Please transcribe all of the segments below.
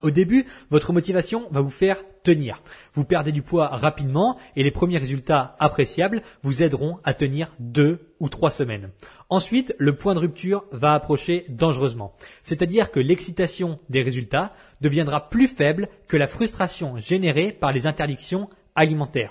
Au début, votre motivation va vous faire tenir. Vous perdez du poids rapidement et les premiers résultats appréciables vous aideront à tenir deux ou trois semaines. Ensuite, le point de rupture va approcher dangereusement. C'est-à-dire que l'excitation des résultats deviendra plus faible que la frustration générée par les interdictions alimentaires.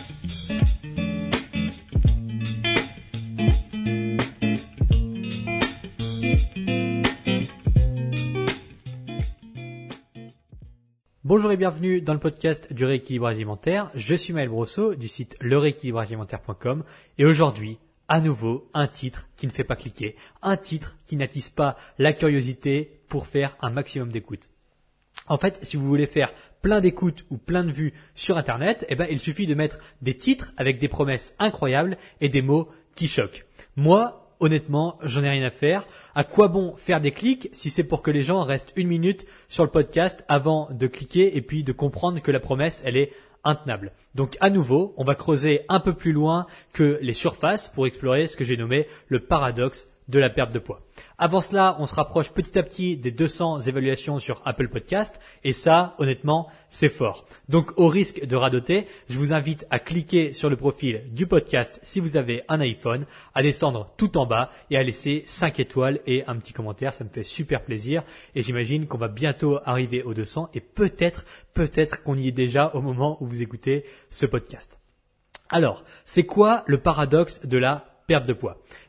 Bonjour et bienvenue dans le podcast du rééquilibrage alimentaire. Je suis Maël Brosseau du site lerééquilibragealimentaire.com et aujourd'hui, à nouveau, un titre qui ne fait pas cliquer, un titre qui n'attise pas la curiosité pour faire un maximum d'écoute. En fait, si vous voulez faire plein d'écoutes ou plein de vues sur Internet, eh ben, il suffit de mettre des titres avec des promesses incroyables et des mots qui choquent. Moi, honnêtement, j'en ai rien à faire. À quoi bon faire des clics si c'est pour que les gens restent une minute sur le podcast avant de cliquer et puis de comprendre que la promesse, elle est intenable. Donc à nouveau, on va creuser un peu plus loin que les surfaces pour explorer ce que j'ai nommé le paradoxe de la perte de poids. Avant cela, on se rapproche petit à petit des 200 évaluations sur Apple Podcast et ça, honnêtement, c'est fort. Donc au risque de radoter, je vous invite à cliquer sur le profil du podcast si vous avez un iPhone, à descendre tout en bas et à laisser 5 étoiles et un petit commentaire, ça me fait super plaisir et j'imagine qu'on va bientôt arriver aux 200 et peut-être, peut-être qu'on y est déjà au moment où vous écoutez ce podcast. Alors, c'est quoi le paradoxe de la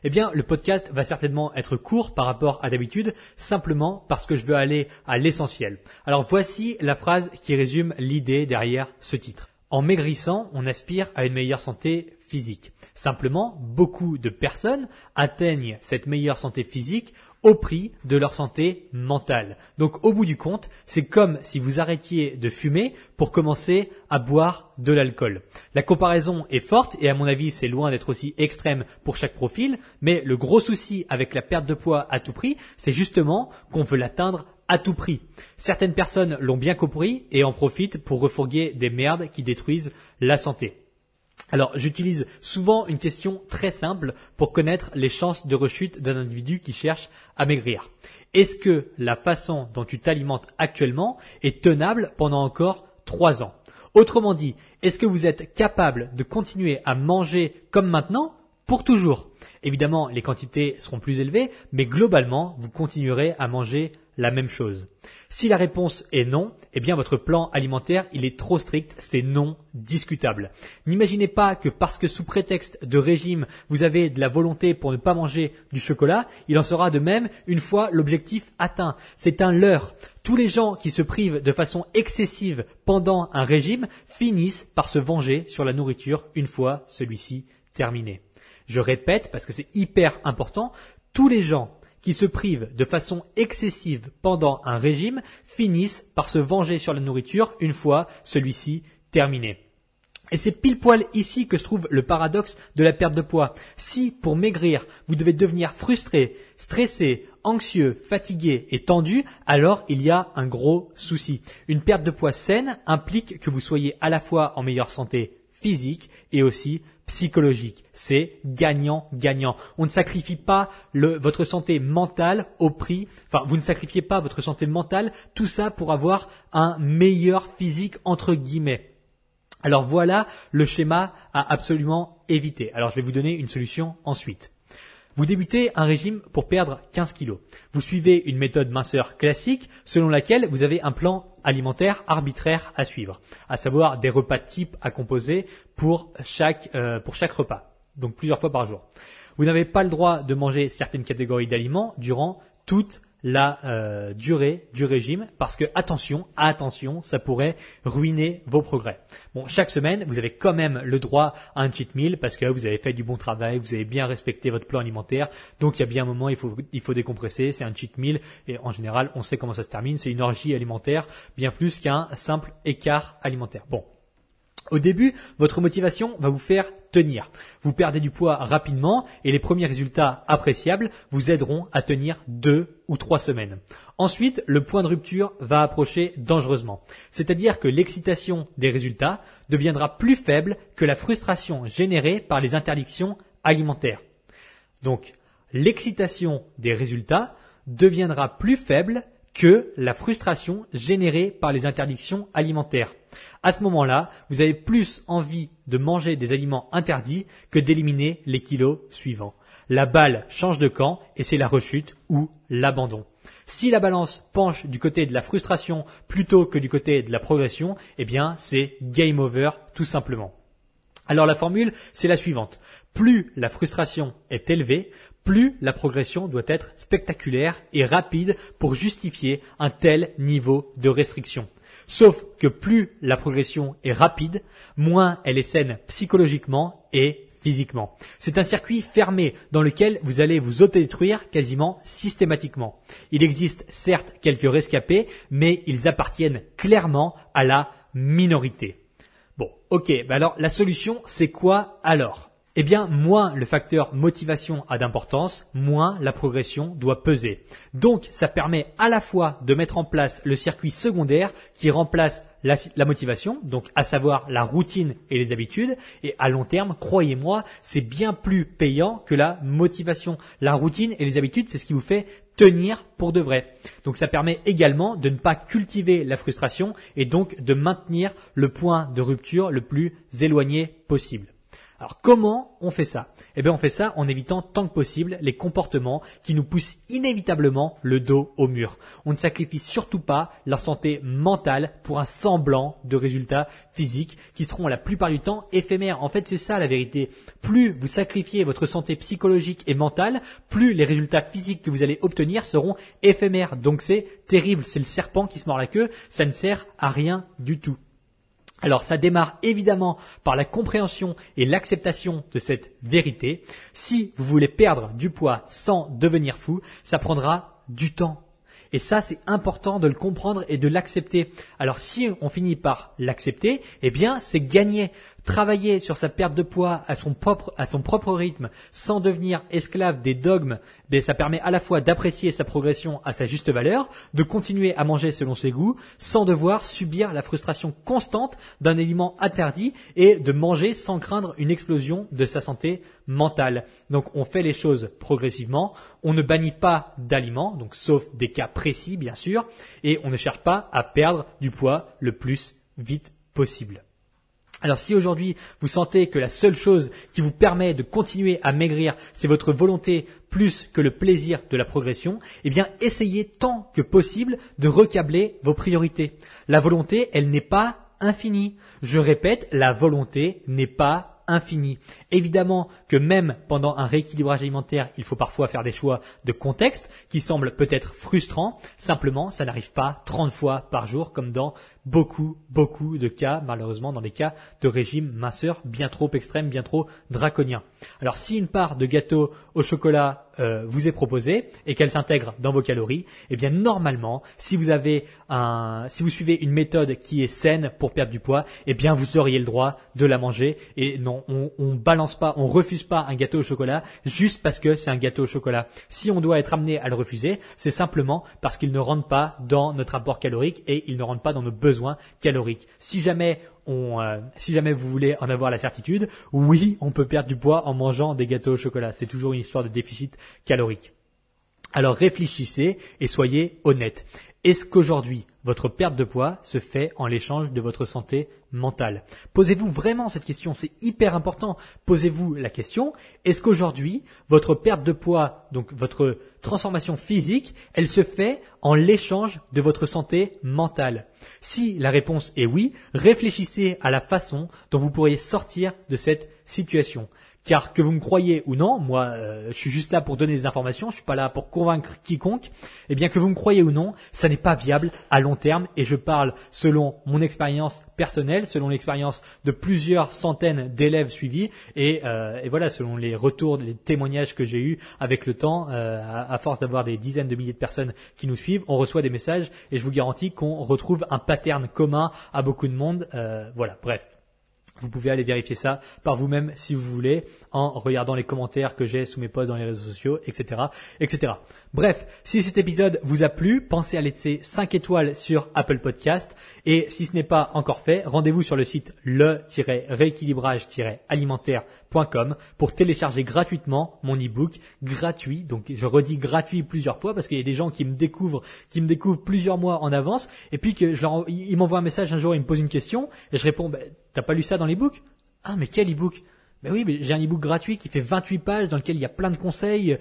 Eh bien, le podcast va certainement être court par rapport à d'habitude, simplement parce que je veux aller à l'essentiel. Alors voici la phrase qui résume l'idée derrière ce titre. En maigrissant, on aspire à une meilleure santé physique. Simplement, beaucoup de personnes atteignent cette meilleure santé physique au prix de leur santé mentale. Donc au bout du compte, c'est comme si vous arrêtiez de fumer pour commencer à boire de l'alcool. La comparaison est forte et à mon avis c'est loin d'être aussi extrême pour chaque profil, mais le gros souci avec la perte de poids à tout prix, c'est justement qu'on veut l'atteindre à tout prix. Certaines personnes l'ont bien compris et en profitent pour refourguer des merdes qui détruisent la santé. Alors, j'utilise souvent une question très simple pour connaître les chances de rechute d'un individu qui cherche à maigrir. Est-ce que la façon dont tu t'alimentes actuellement est tenable pendant encore trois ans? Autrement dit, est-ce que vous êtes capable de continuer à manger comme maintenant pour toujours? Évidemment, les quantités seront plus élevées, mais globalement, vous continuerez à manger la même chose Si la réponse est non, eh bien votre plan alimentaire, il est trop strict, c'est non discutable. N'imaginez pas que parce que sous prétexte de régime, vous avez de la volonté pour ne pas manger du chocolat, il en sera de même une fois l'objectif atteint. C'est un leurre. Tous les gens qui se privent de façon excessive pendant un régime finissent par se venger sur la nourriture une fois celui-ci terminé. Je répète parce que c'est hyper important, tous les gens qui se privent de façon excessive pendant un régime finissent par se venger sur la nourriture une fois celui-ci terminé. Et c'est pile poil ici que se trouve le paradoxe de la perte de poids. Si, pour maigrir, vous devez devenir frustré, stressé, anxieux, fatigué et tendu, alors il y a un gros souci. Une perte de poids saine implique que vous soyez à la fois en meilleure santé physique et aussi psychologique. C'est gagnant-gagnant. On ne sacrifie pas votre santé mentale au prix, enfin, vous ne sacrifiez pas votre santé mentale, tout ça pour avoir un meilleur physique, entre guillemets. Alors voilà le schéma à absolument éviter. Alors je vais vous donner une solution ensuite. Vous débutez un régime pour perdre 15 kilos. Vous suivez une méthode minceur classique selon laquelle vous avez un plan alimentaire arbitraire à suivre, à savoir des repas types à composer pour chaque, euh, pour chaque repas, donc plusieurs fois par jour. Vous n'avez pas le droit de manger certaines catégories d'aliments durant toute la euh, durée du régime parce que attention, attention, ça pourrait ruiner vos progrès. Bon, chaque semaine, vous avez quand même le droit à un cheat meal parce que vous avez fait du bon travail, vous avez bien respecté votre plan alimentaire. Donc il y a bien un moment, il faut il faut décompresser, c'est un cheat meal et en général, on sait comment ça se termine, c'est une orgie alimentaire bien plus qu'un simple écart alimentaire. Bon, Au début, votre motivation va vous faire tenir. Vous perdez du poids rapidement et les premiers résultats appréciables vous aideront à tenir deux ou trois semaines. Ensuite, le point de rupture va approcher dangereusement. C'est-à-dire que l'excitation des résultats deviendra plus faible que la frustration générée par les interdictions alimentaires. Donc, l'excitation des résultats deviendra plus faible que la frustration générée par les interdictions alimentaires. À ce moment-là, vous avez plus envie de manger des aliments interdits que d'éliminer les kilos suivants. La balle change de camp et c'est la rechute ou l'abandon. Si la balance penche du côté de la frustration plutôt que du côté de la progression, eh bien c'est game over tout simplement. Alors la formule, c'est la suivante. Plus la frustration est élevée, plus la progression doit être spectaculaire et rapide pour justifier un tel niveau de restriction. Sauf que plus la progression est rapide, moins elle est saine psychologiquement et physiquement. C'est un circuit fermé dans lequel vous allez vous autodétruire quasiment systématiquement. Il existe certes quelques rescapés, mais ils appartiennent clairement à la minorité. Bon, ok, bah alors la solution c'est quoi alors? Eh bien, moins le facteur motivation a d'importance, moins la progression doit peser. Donc, ça permet à la fois de mettre en place le circuit secondaire qui remplace la, motivation, donc à savoir la routine et les habitudes, et à long terme, croyez-moi, c'est bien plus payant que la motivation. La routine et les habitudes, c'est ce qui vous fait tenir pour de vrai. Donc ça permet également de ne pas cultiver la frustration et donc de maintenir le point de rupture le plus éloigné possible. Alors comment on fait ça? Eh bien on fait ça en évitant tant que possible les comportements qui nous poussent inévitablement le dos au mur. On ne sacrifie surtout pas leur santé mentale pour un semblant de résultats physiques qui seront la plupart du temps éphémères. En fait c'est ça la vérité. Plus vous sacrifiez votre santé psychologique et mentale, plus les résultats physiques que vous allez obtenir seront éphémères. Donc c'est terrible, c'est le serpent qui se mord la queue, ça ne sert à rien du tout. Alors ça démarre évidemment par la compréhension et l'acceptation de cette vérité. Si vous voulez perdre du poids sans devenir fou, ça prendra du temps. Et ça, c'est important de le comprendre et de l'accepter. Alors si on finit par l'accepter, eh bien, c'est gagné travailler sur sa perte de poids à son propre, rythme, sans devenir esclave des dogmes, ben, ça permet à la fois d'apprécier sa progression à sa juste valeur, de continuer à manger selon ses goûts, sans devoir subir la frustration constante d'un aliment interdit et de manger sans craindre une explosion de sa santé mentale. Donc on fait les choses progressivement, on ne bannit pas d'aliments, donc sauf des cas précis bien sûr, et on ne cherche pas à perdre du poids le plus vite possible. Alors si aujourd'hui vous sentez que la seule chose qui vous permet de continuer à maigrir, c'est votre volonté plus que le plaisir de la progression, eh bien essayez tant que possible de recabler vos priorités. La volonté, elle n'est pas infinie. Je répète, la volonté n'est pas infini. Évidemment que même pendant un rééquilibrage alimentaire, il faut parfois faire des choix de contexte qui semblent peut-être frustrants. Simplement, ça n'arrive pas 30 fois par jour comme dans beaucoup, beaucoup de cas, malheureusement dans des cas de régime minceur bien trop extrême, bien trop draconien. Alors si une part de gâteau au chocolat euh, vous est proposée et qu'elle s'intègre dans vos calories, eh bien normalement, si vous avez un, si vous suivez une méthode qui est saine pour perdre du poids, eh bien vous auriez le droit de la manger. Et non, on, on balance pas, on refuse pas un gâteau au chocolat juste parce que c'est un gâteau au chocolat. Si on doit être amené à le refuser, c'est simplement parce qu'il ne rentre pas dans notre apport calorique et il ne rentre pas dans nos besoins caloriques. Si jamais euh, si jamais vous voulez en avoir la certitude, oui, on peut perdre du poids en mangeant des gâteaux au chocolat. C'est toujours une histoire de déficit calorique. Alors réfléchissez et soyez honnête. Est-ce qu'aujourd'hui, votre perte de poids se fait en l'échange de votre santé mentale Posez-vous vraiment cette question, c'est hyper important. Posez-vous la question, est-ce qu'aujourd'hui, votre perte de poids, donc votre transformation physique, elle se fait en l'échange de votre santé mentale? Si la réponse est oui, réfléchissez à la façon dont vous pourriez sortir de cette situation. Car que vous me croyez ou non, moi euh, je suis juste là pour donner des informations, je suis pas là pour convaincre quiconque, eh bien que vous me croyez ou non, ça n'est pas viable à long terme et je parle selon mon expérience personnelle, selon l'expérience de plusieurs centaines d'élèves suivis et, euh, et, voilà, selon les retours, les témoignages que j'ai eus avec le temps, euh, à, à, force d'avoir des dizaines de milliers de personnes qui nous suivent, on reçoit des messages et je vous garantis qu'on retrouve un pattern commun à beaucoup de monde. voilà, bref. Vous pouvez aller vérifier ça par vous-même si vous voulez, en regardant les commentaires que j'ai sous mes posts dans les réseaux sociaux, etc., etc. Bref, si cet épisode vous a plu, pensez à laisser 5 étoiles sur Apple Podcast. Et si ce n'est pas encore fait, rendez-vous sur le site le-rééquilibrage-alimentaire.com pour télécharger gratuitement mon e-book gratuit. Donc, je redis gratuit plusieurs fois parce qu'il y a des gens qui me découvrent, qui me découvrent plusieurs mois en avance. Et puis que je leur, ils m'envoient un message un jour, ils me posent une question et je réponds, bah, T'as pas lu ça dans l'e-book Ah, mais quel e-book? Ben oui, mais j'ai un e-book gratuit qui fait 28 pages dans lequel il y a plein de conseils.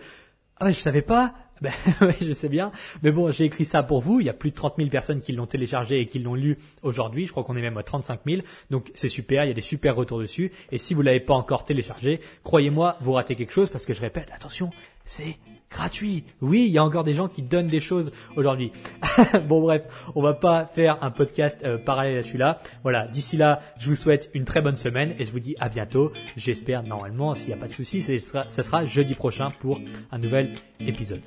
Ah ouais, je savais pas. Ben ouais, je sais bien. Mais bon, j'ai écrit ça pour vous. Il y a plus de 30 000 personnes qui l'ont téléchargé et qui l'ont lu aujourd'hui. Je crois qu'on est même à 35 000. Donc c'est super. Il y a des super retours dessus. Et si vous l'avez pas encore téléchargé, croyez-moi, vous ratez quelque chose parce que je répète, attention, c'est gratuit. Oui, il y a encore des gens qui donnent des choses aujourd'hui. bon bref, on va pas faire un podcast euh, parallèle à celui-là. Voilà, d'ici là, je vous souhaite une très bonne semaine et je vous dis à bientôt. J'espère normalement, s'il n'y a pas de souci, ça sera jeudi prochain pour un nouvel épisode.